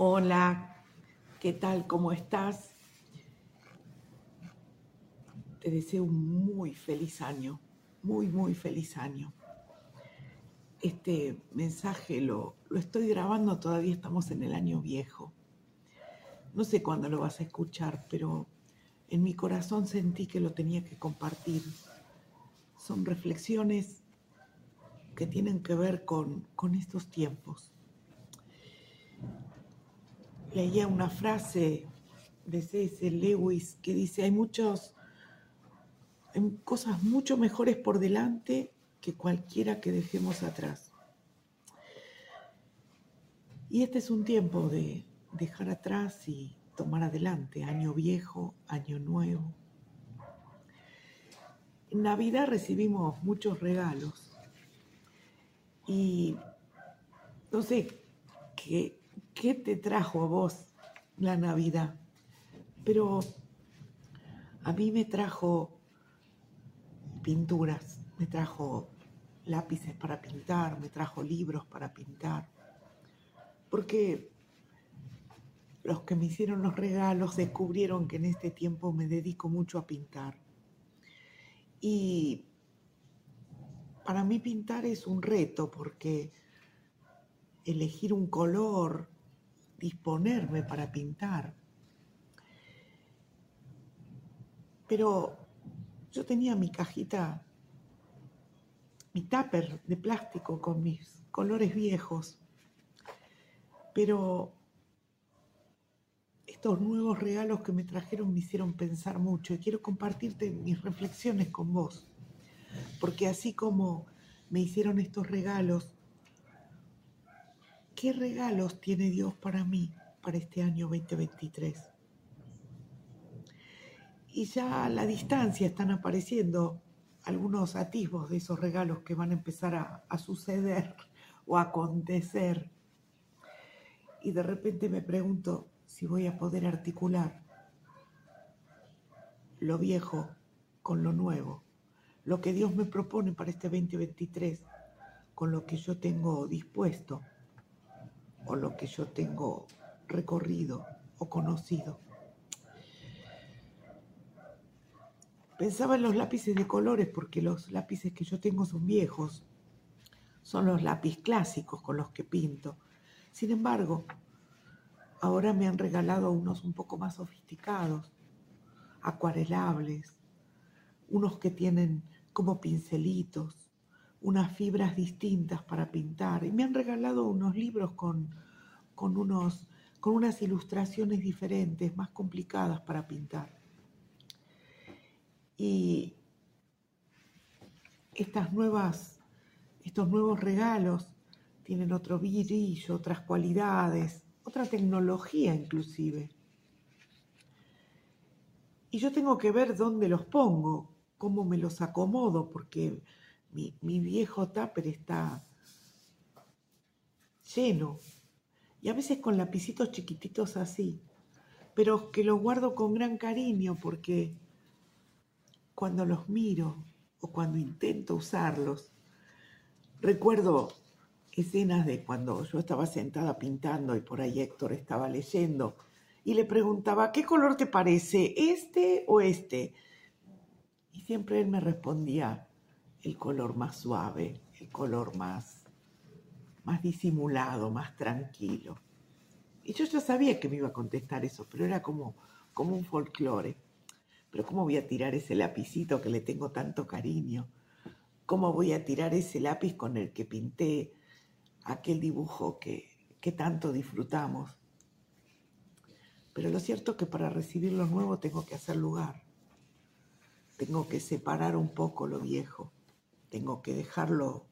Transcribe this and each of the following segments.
Hola, ¿qué tal? ¿Cómo estás? Te deseo un muy feliz año, muy, muy feliz año. Este mensaje lo, lo estoy grabando, todavía estamos en el año viejo. No sé cuándo lo vas a escuchar, pero en mi corazón sentí que lo tenía que compartir. Son reflexiones que tienen que ver con, con estos tiempos leía una frase de C.S. Lewis que dice, hay muchos, cosas mucho mejores por delante que cualquiera que dejemos atrás. Y este es un tiempo de dejar atrás y tomar adelante, año viejo, año nuevo. En Navidad recibimos muchos regalos y no sé qué, ¿qué te trajo a vos la Navidad? Pero a mí me trajo pinturas, me trajo lápices para pintar, me trajo libros para pintar, porque los que me hicieron los regalos descubrieron que en este tiempo me dedico mucho a pintar. Y para mí pintar es un reto porque elegir un color, disponerme para pintar. Pero yo tenía mi cajita, mi tupper de plástico con mis colores viejos. Pero estos nuevos regalos que me trajeron me hicieron pensar mucho y quiero compartirte mis reflexiones con vos. Porque así como me hicieron estos regalos, ¿Qué regalos tiene Dios para mí para este año 2023? Y ya a la distancia están apareciendo algunos atisbos de esos regalos que van a empezar a, a suceder o a acontecer. Y de repente me pregunto si voy a poder articular lo viejo con lo nuevo, lo que Dios me propone para este 2023, con lo que yo tengo dispuesto o lo que yo tengo recorrido o conocido. Pensaba en los lápices de colores porque los lápices que yo tengo son viejos, son los lápices clásicos con los que pinto. Sin embargo, ahora me han regalado unos un poco más sofisticados, acuarelables, unos que tienen como pincelitos, unas fibras distintas para pintar y me han regalado unos libros con, con, unos, con unas ilustraciones diferentes, más complicadas para pintar. Y estas nuevas, estos nuevos regalos tienen otro brillo, otras cualidades, otra tecnología inclusive. Y yo tengo que ver dónde los pongo, cómo me los acomodo, porque mi, viejo tupper está lleno. Y a veces con lapicitos chiquititos así. Pero que los guardo con gran cariño porque cuando los miro o cuando intento usarlos, recuerdo escenas de cuando yo estaba sentada pintando y por ahí Héctor estaba leyendo y le preguntaba, ¿qué color te parece? ¿Este o este? Y siempre él me respondía, el color más suave, el color más, más disimulado, más tranquilo. Y yo ya sabía que me iba a contestar eso, pero era como, como un folclore. Pero ¿cómo voy a tirar ese lapicito que le tengo tanto cariño? ¿Cómo voy a tirar ese lápiz con el que pinté aquel dibujo que, que tanto disfrutamos? Pero lo cierto es que para recibir lo nuevo tengo que hacer lugar. Tengo que separar un poco lo viejo tengo que dejarlo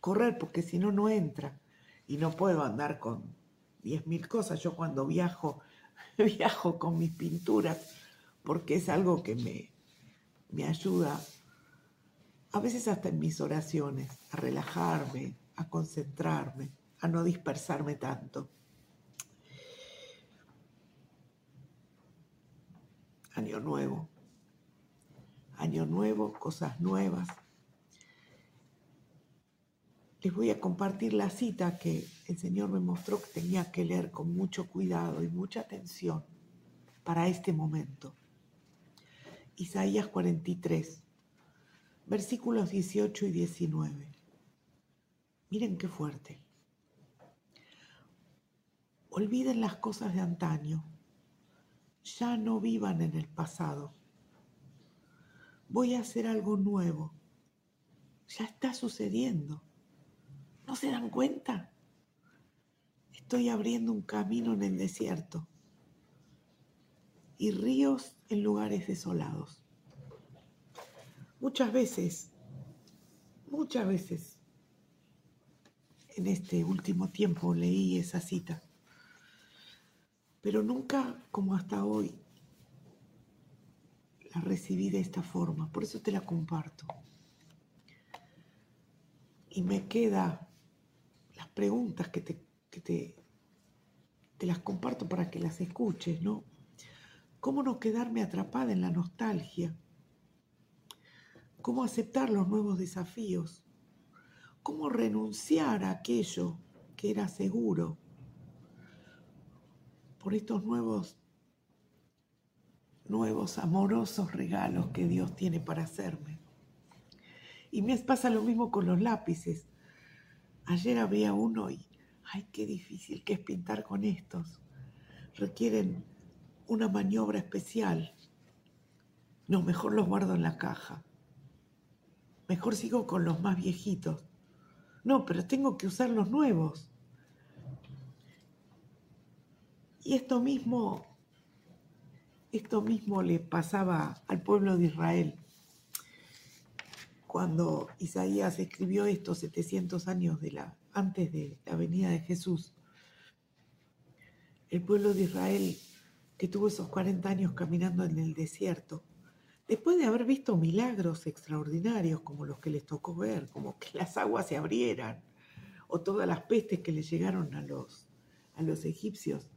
correr porque si no, no entra. Y no puedo andar con diez mil cosas. Yo cuando viajo, viajo con mis pinturas porque es algo que me, me ayuda, a veces hasta en mis oraciones, a relajarme, a concentrarme, a no dispersarme tanto. Año nuevo. Año nuevo, cosas nuevas les voy a compartir la cita que el Señor me mostró que tenía que leer con mucho cuidado y mucha atención para este momento. Isaías 43, versículos 18 y 19. Miren qué fuerte. Olviden las cosas de antaño. Ya no vivan en el pasado. Voy a hacer algo nuevo. Ya está sucediendo. ¿No se dan cuenta? Estoy abriendo un camino en el desierto y ríos en lugares desolados. Muchas veces, muchas veces en este último tiempo leí esa cita, pero nunca como hasta hoy la recibí de esta forma, por eso te la comparto. Y me queda preguntas que te, te, te las comparto para que las escuches, ¿no? ¿Cómo no quedarme atrapada en la nostalgia? ¿Cómo aceptar los nuevos desafíos? ¿Cómo renunciar a aquello que era seguro por estos nuevos nuevos amorosos regalos que Dios tiene para hacerme? Y me pasa lo mismo con los lápices. Ayer había uno y, ay, qué difícil que es pintar con estos. Requieren una maniobra especial. No, mejor los guardo en la caja. Mejor sigo con los más viejitos. No, pero tengo que usar los nuevos. Y esto mismo, esto mismo le pasaba al pueblo de Israel. Cuando Isaías escribió esto 700 años de la, antes de la venida de Jesús, el pueblo de Israel que tuvo esos 40 años caminando en el desierto, después de haber visto milagros extraordinarios como los que les tocó ver, como que las aguas se abrieran, o todas las pestes que les llegaron a los egipcios,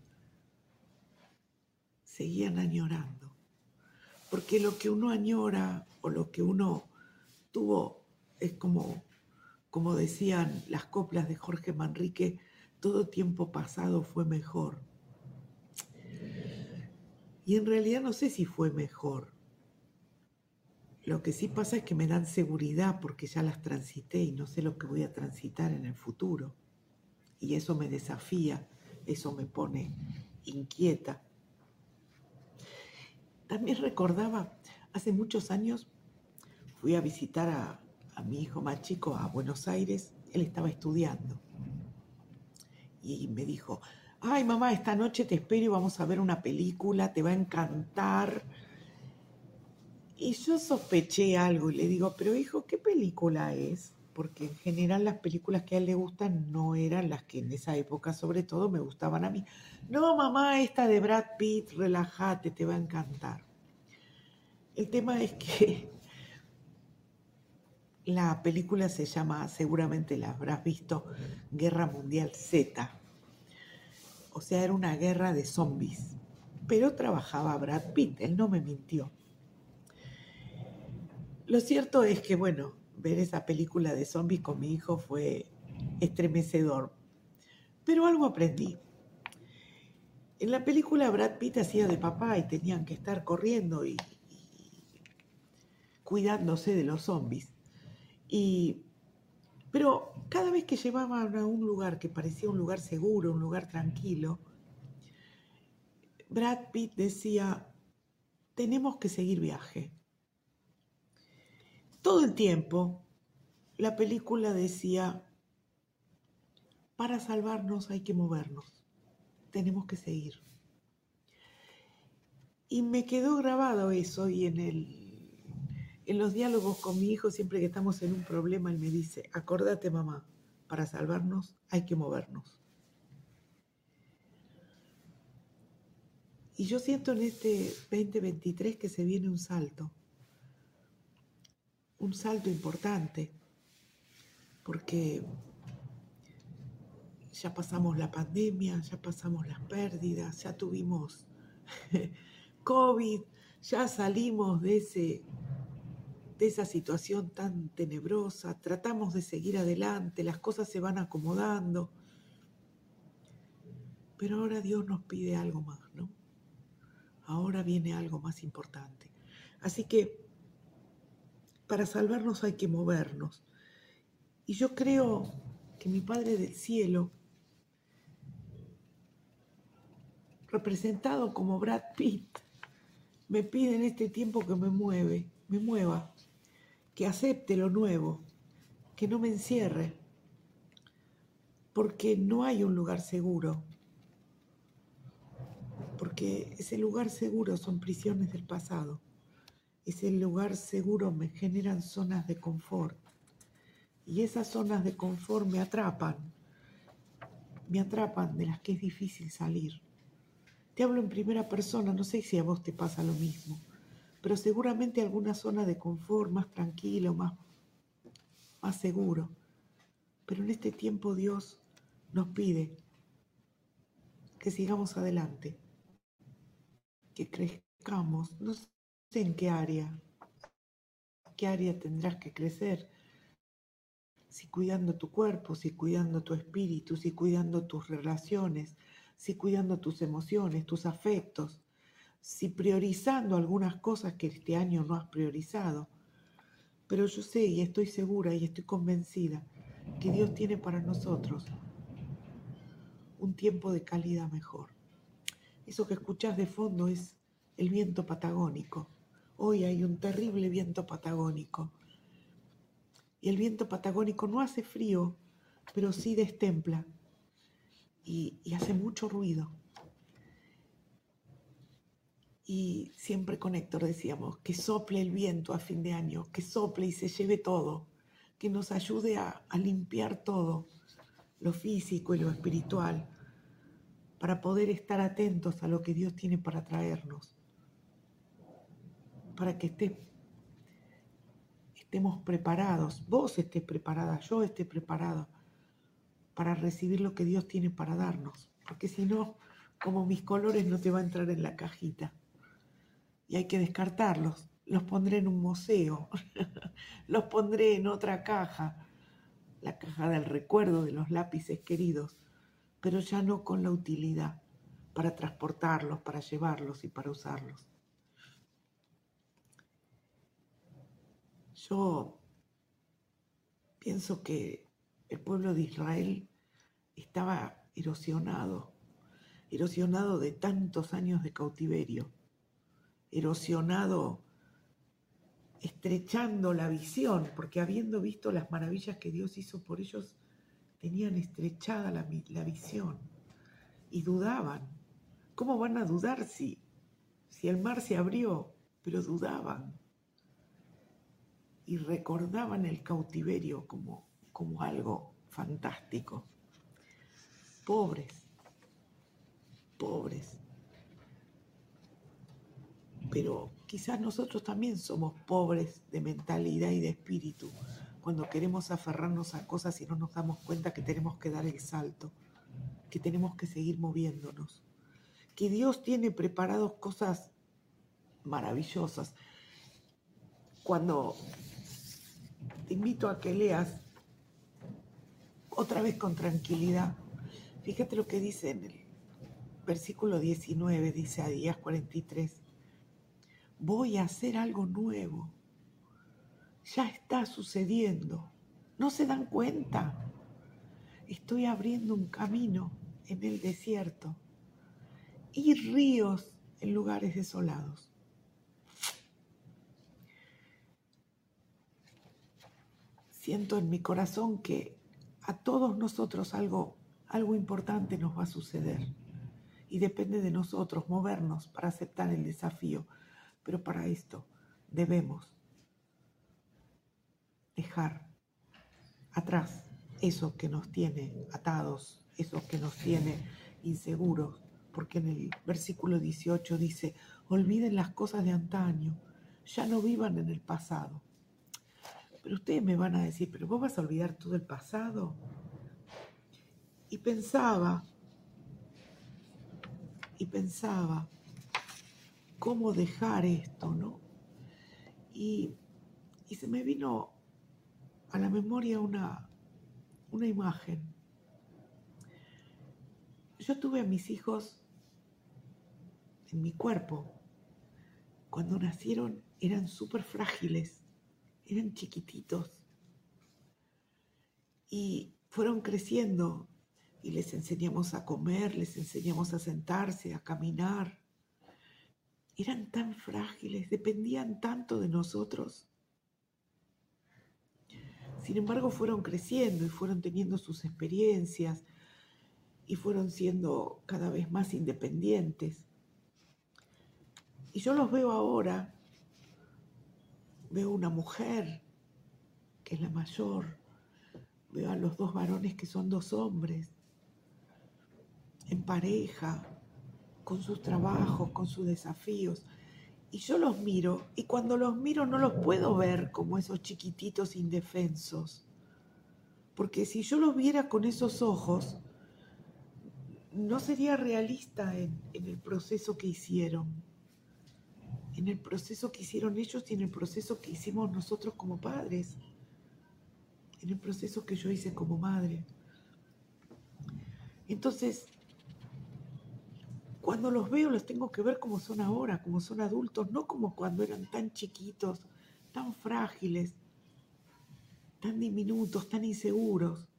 seguían añorando. Porque lo que uno añora o lo que uno tuvo es como, como decían las coplas de Jorge Manrique, todo tiempo pasado fue mejor. Y en realidad no sé si fue mejor. Lo que sí pasa es que me dan seguridad porque ya las transité y no sé lo que voy a transitar en el futuro. Y eso me desafía, eso me pone inquieta. También recordaba, hace muchos años fui a visitar a, a mi hijo más chico a Buenos Aires, él estaba estudiando. Y me dijo, ay mamá, esta noche te espero y vamos a ver una película, te va a encantar. Y yo sospeché algo y le digo, pero hijo, ¿qué película es? Porque en general las películas que a él le gustan no eran las que en esa época sobre todo me gustaban a mí. No, mamá, esta de Brad Pitt, relájate, te va a encantar. El tema es que la película se llama, seguramente la habrás visto, Guerra Mundial Z o sea, era una guerra de zombies. Pero trabajaba Brad Pitt, él no me mintió. Lo cierto es que, bueno, ver esa película de zombies con mi hijo fue estremecedor. Pero algo aprendí. En la película Brad Pitt hacía de papá y tenían que estar corriendo y, y cuidándose de los zombies. Y pero cada vez que llevaban a un lugar que parecía un lugar seguro, un lugar tranquilo, Brad Pitt decía, tenemos que seguir viaje. Todo el tiempo la película decía, para salvarnos hay que movernos, tenemos que seguir. Y me quedó grabado eso y en el en los diálogos con mi hijo, siempre que estamos en un problema, él me dice, acordate mamá, para salvarnos hay que movernos. Y yo siento en este 2023 que se viene un salto, un salto importante, porque ya pasamos la pandemia, ya pasamos las pérdidas, ya tuvimos COVID, ya salimos de ese de esa situación tan tenebrosa, tratamos de seguir adelante, las cosas se van acomodando, pero ahora Dios nos pide algo más, ¿no? Ahora viene algo más importante. Así que para salvarnos hay que movernos. Y yo creo que mi Padre del Cielo, representado como Brad Pitt, me pide en este tiempo que me mueve, me mueva, que acepte lo nuevo, que no me encierre, porque no hay un lugar seguro, porque ese lugar seguro son prisiones del pasado, ese lugar seguro me generan zonas de confort y esas zonas de confort me atrapan, me atrapan de las que es difícil salir. Te hablo en primera persona, no sé si a vos te pasa lo mismo, pero seguramente alguna zona de confort más tranquilo, más, más seguro. Pero en este tiempo Dios nos pide que sigamos adelante, que crezcamos, no sé en qué área, qué área tendrás que crecer, si cuidando tu cuerpo, si cuidando tu espíritu, si cuidando tus relaciones, si cuidando tus emociones, tus afectos, si priorizando algunas cosas que este año no has priorizado. Pero yo sé y estoy segura y estoy convencida que Dios tiene para nosotros un tiempo de calidad mejor. Eso que escuchás de fondo es el viento patagónico. Hoy hay un terrible viento patagónico. Y el viento patagónico no hace frío, pero sí destempla y, hace mucho ruido. Y siempre con Héctor decíamos, que sople el viento a fin de año, que sople y se lleve todo, que nos ayude a, limpiar todo, lo físico y lo espiritual, para poder estar atentos a lo que Dios tiene para traernos, para que estemos preparados, vos estés preparada, yo esté preparado para recibir lo que Dios tiene para darnos. Porque si no, como mis colores no te va a entrar en la cajita. Y hay que descartarlos. Los pondré en un museo. los pondré en otra caja. La caja del recuerdo de los lápices queridos. Pero ya no con la utilidad para transportarlos, para llevarlos y para usarlos. Yo pienso que el pueblo de Israel estaba erosionado, erosionado de tantos años de cautiverio, erosionado estrechando la visión, porque habiendo visto las maravillas que Dios hizo por ellos, tenían estrechada la, visión y dudaban. ¿Cómo van a dudar si, si el mar se abrió? Pero dudaban y recordaban el cautiverio como como algo fantástico. Pobres, pobres. Pero quizás nosotros también somos pobres de mentalidad y de espíritu cuando queremos aferrarnos a cosas y no nos damos cuenta que tenemos que dar el salto, que tenemos que seguir moviéndonos, que Dios tiene preparados cosas maravillosas. Cuando te invito a que leas otra vez con tranquilidad. Fíjate lo que dice en el versículo 19, dice a días 43. Voy a hacer algo nuevo. Ya está sucediendo. ¿No se dan cuenta? Estoy abriendo un camino en el desierto y ríos en lugares desolados. Siento en mi corazón que a todos nosotros algo, algo importante nos va a suceder. Y depende de nosotros movernos para aceptar el desafío. Pero para esto debemos dejar atrás eso que nos tiene atados, eso que nos tiene inseguros, porque en el versículo 18 dice, olviden las cosas de antaño, ya no vivan en el pasado, pero ustedes me van a decir, pero vos vas a olvidar todo el pasado. Y pensaba, y pensaba, ¿cómo dejar esto, no? Y se me vino a la memoria una, una imagen. Yo tuve a mis hijos en mi cuerpo. Cuando nacieron eran súper frágiles, eran chiquititos. Y fueron creciendo y les enseñamos a comer, les enseñamos a sentarse, a caminar. Eran tan frágiles, dependían tanto de nosotros. Sin embargo, fueron creciendo y fueron teniendo sus experiencias y fueron siendo cada vez más independientes. Y yo los veo ahora, veo una mujer que es la mayor, veo a los dos varones que son dos hombres, en pareja, con sus trabajos, con sus desafíos. Y yo los miro y cuando los miro no los puedo ver como esos chiquititos indefensos. Porque si yo los viera con esos ojos, no sería realista en, el proceso que hicieron. En el proceso que hicieron ellos y en el proceso que hicimos nosotros como padres. En el proceso que yo hice como madre. Entonces, cuando los veo los tengo que ver como son ahora, como son adultos, no como cuando eran tan chiquitos, tan frágiles, tan diminutos, tan inseguros.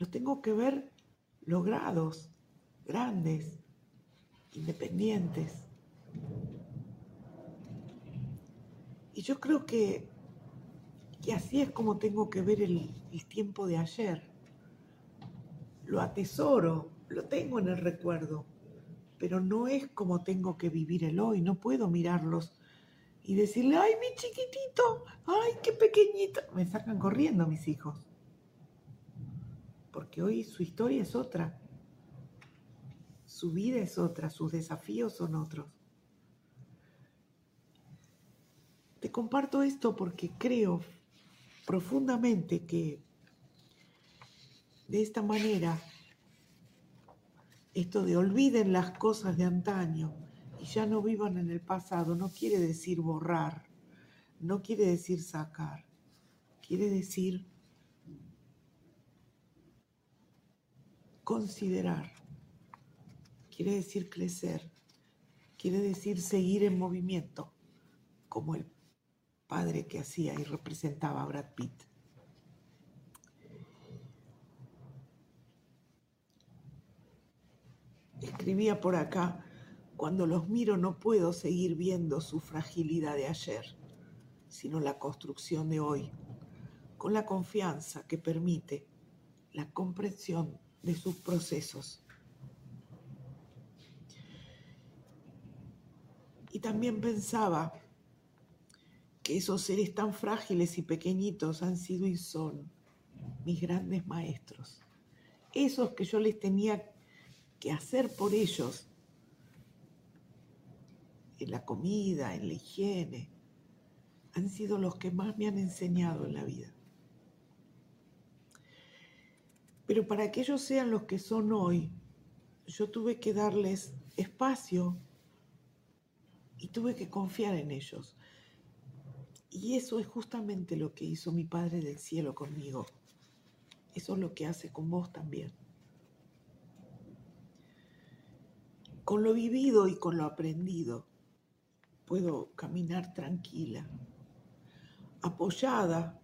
Los tengo que ver logrados, grandes, independientes. Y yo creo que, que así es como tengo que ver el, el tiempo de ayer. Lo atesoro, lo tengo en el recuerdo, pero no es como tengo que vivir el hoy, no puedo mirarlos y decirle, ay, mi chiquitito, ay, qué pequeñito. Me sacan corriendo mis hijos, porque hoy su historia es otra, su vida es otra, sus desafíos son otros. Te comparto esto porque creo profundamente que de esta manera esto de olviden las cosas de antaño y ya no vivan en el pasado no quiere decir borrar, no quiere decir sacar, quiere decir considerar, quiere decir crecer, quiere decir seguir en movimiento, como el padre que hacía y representaba a Brad Pitt. Escribía por acá, cuando los miro no puedo seguir viendo su fragilidad de ayer, sino la construcción de hoy, con la confianza que permite la comprensión de sus procesos. Y también pensaba que esos seres tan frágiles y pequeñitos han sido y son mis grandes maestros. Esos que yo les tenía que hacer por ellos en la comida, en la higiene, han sido los que más me han enseñado en la vida. Pero para que ellos sean los que son hoy, yo tuve que darles espacio y tuve que confiar en ellos. Y eso es justamente lo que hizo mi Padre del Cielo conmigo. Eso es lo que hace con vos también. Con lo vivido y con lo aprendido puedo caminar tranquila, apoyada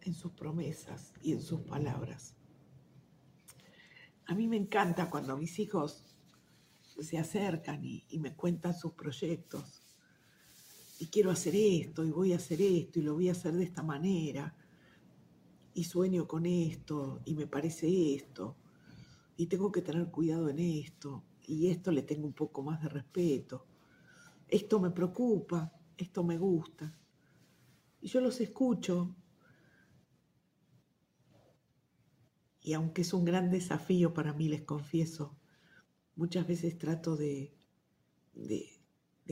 en sus promesas y en sus palabras. A mí me encanta cuando mis hijos se acercan y, me cuentan sus proyectos. Y quiero hacer esto, y voy a hacer esto, y lo voy a hacer de esta manera. Y sueño con esto, y me parece esto. Y tengo que tener cuidado en esto y esto le tengo un poco más de respeto. Esto me preocupa, esto me gusta. Y yo los escucho. Y aunque es un gran desafío para mí, les confieso, muchas veces trato de, de,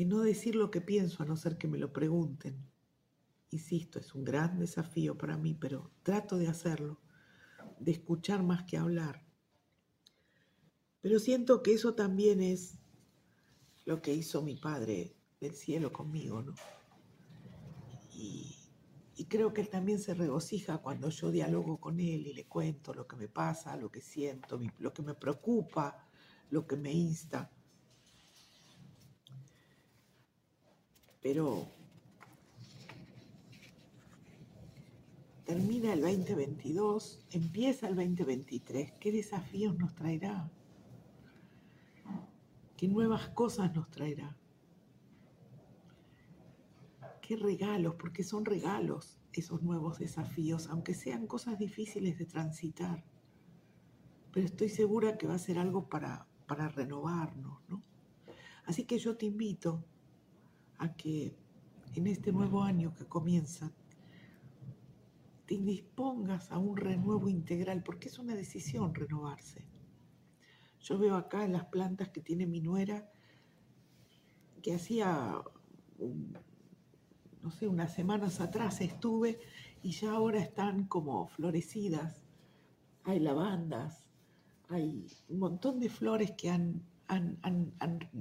no decir lo que pienso a no ser que me lo pregunten. Insisto, es un gran desafío para mí, pero trato de hacerlo, de escuchar más que hablar pero siento que eso también es lo que hizo mi Padre del cielo conmigo, ¿no? Y, creo que él también se regocija cuando yo dialogo con él y le cuento lo que me pasa, lo que siento, lo que me preocupa, lo que me insta. Pero termina el 2022, empieza el 2023. ¿Qué desafíos nos traerá? ¿Qué nuevas cosas nos traerá? qué regalos, porque son regalos esos nuevos desafíos, aunque sean cosas difíciles de transitar. Pero estoy segura que va a ser algo para, para renovarnos, ¿no? Así que yo te invito a que en este nuevo año que comienza, te dispongas a un renuevo integral, porque es una decisión renovarse. Yo veo acá las plantas que tiene mi nuera, que hacía no sé, unas semanas atrás estuve y ya ahora están como florecidas. Hay lavandas, hay un montón de flores que han, han,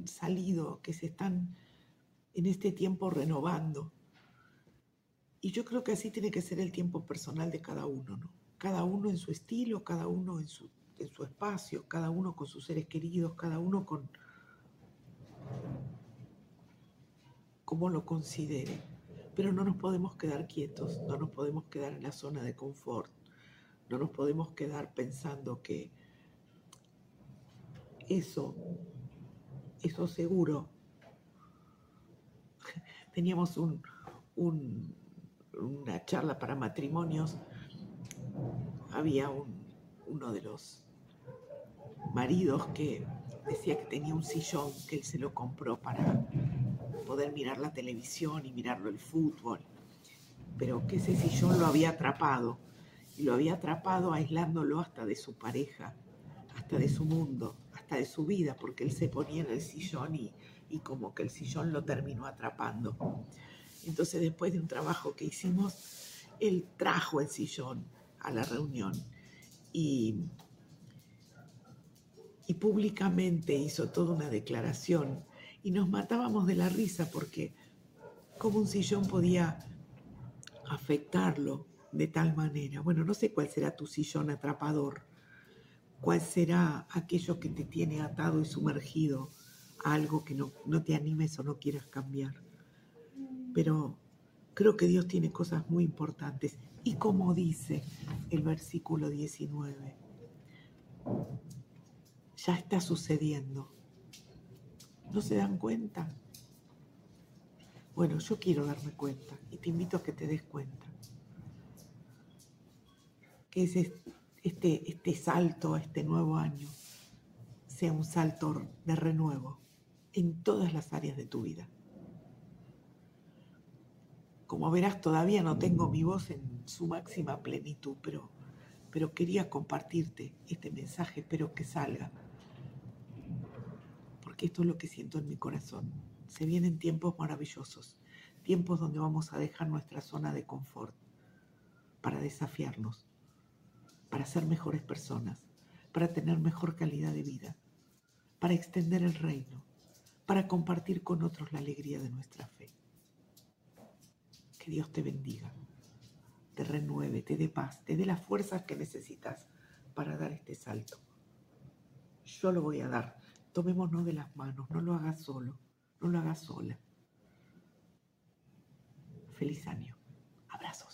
salido, que se están en este tiempo renovando. Y yo creo que así tiene que ser el tiempo personal de cada uno, ¿no? Cada uno en su estilo, cada uno en su, en su espacio, cada uno con sus seres queridos, cada uno con como lo considere. Pero no nos podemos quedar quietos, no nos podemos quedar en la zona de confort, no nos podemos quedar pensando que eso, eso seguro. Teníamos una charla para matrimonios, había uno de los maridos que decía que tenía un sillón que él se lo compró para poder mirar la televisión y mirarlo el fútbol, pero que ese sillón lo había atrapado y lo había atrapado aislándolo hasta de su pareja, hasta de su mundo, hasta de su vida, porque él se ponía en el sillón y, y como que el sillón lo terminó atrapando. Entonces después de un trabajo que hicimos, él trajo el sillón a la reunión y, y públicamente hizo toda una declaración y nos matábamos de la risa porque como un sillón podía afectarlo de tal manera. Bueno, no sé cuál será tu sillón atrapador, cuál será aquello que te tiene atado y sumergido a algo que no, no te animes o no quieras cambiar. Pero creo que Dios tiene cosas muy importantes. Y como dice el versículo 19, ya está sucediendo ¿No se dan cuenta? Bueno, yo quiero darme cuenta y te invito a que te des cuenta. Que este, este salto a este nuevo año sea un salto de renuevo en todas las áreas de tu vida. Como verás, todavía no tengo mi voz en su máxima plenitud, pero, pero quería compartirte este mensaje, espero que salga esto es lo que siento en mi corazón. Se vienen tiempos maravillosos, tiempos donde vamos a dejar nuestra zona de confort para desafiarnos, para ser mejores personas, para tener mejor calidad de vida, para extender el reino, para compartir con otros la alegría de nuestra fe. Que Dios te bendiga, te renueve, te dé paz, te dé las fuerzas que necesitas para dar este salto. Yo lo voy a dar Tomémonos de las manos, no lo hagas solo, no lo hagas sola. Feliz año. Abrazos.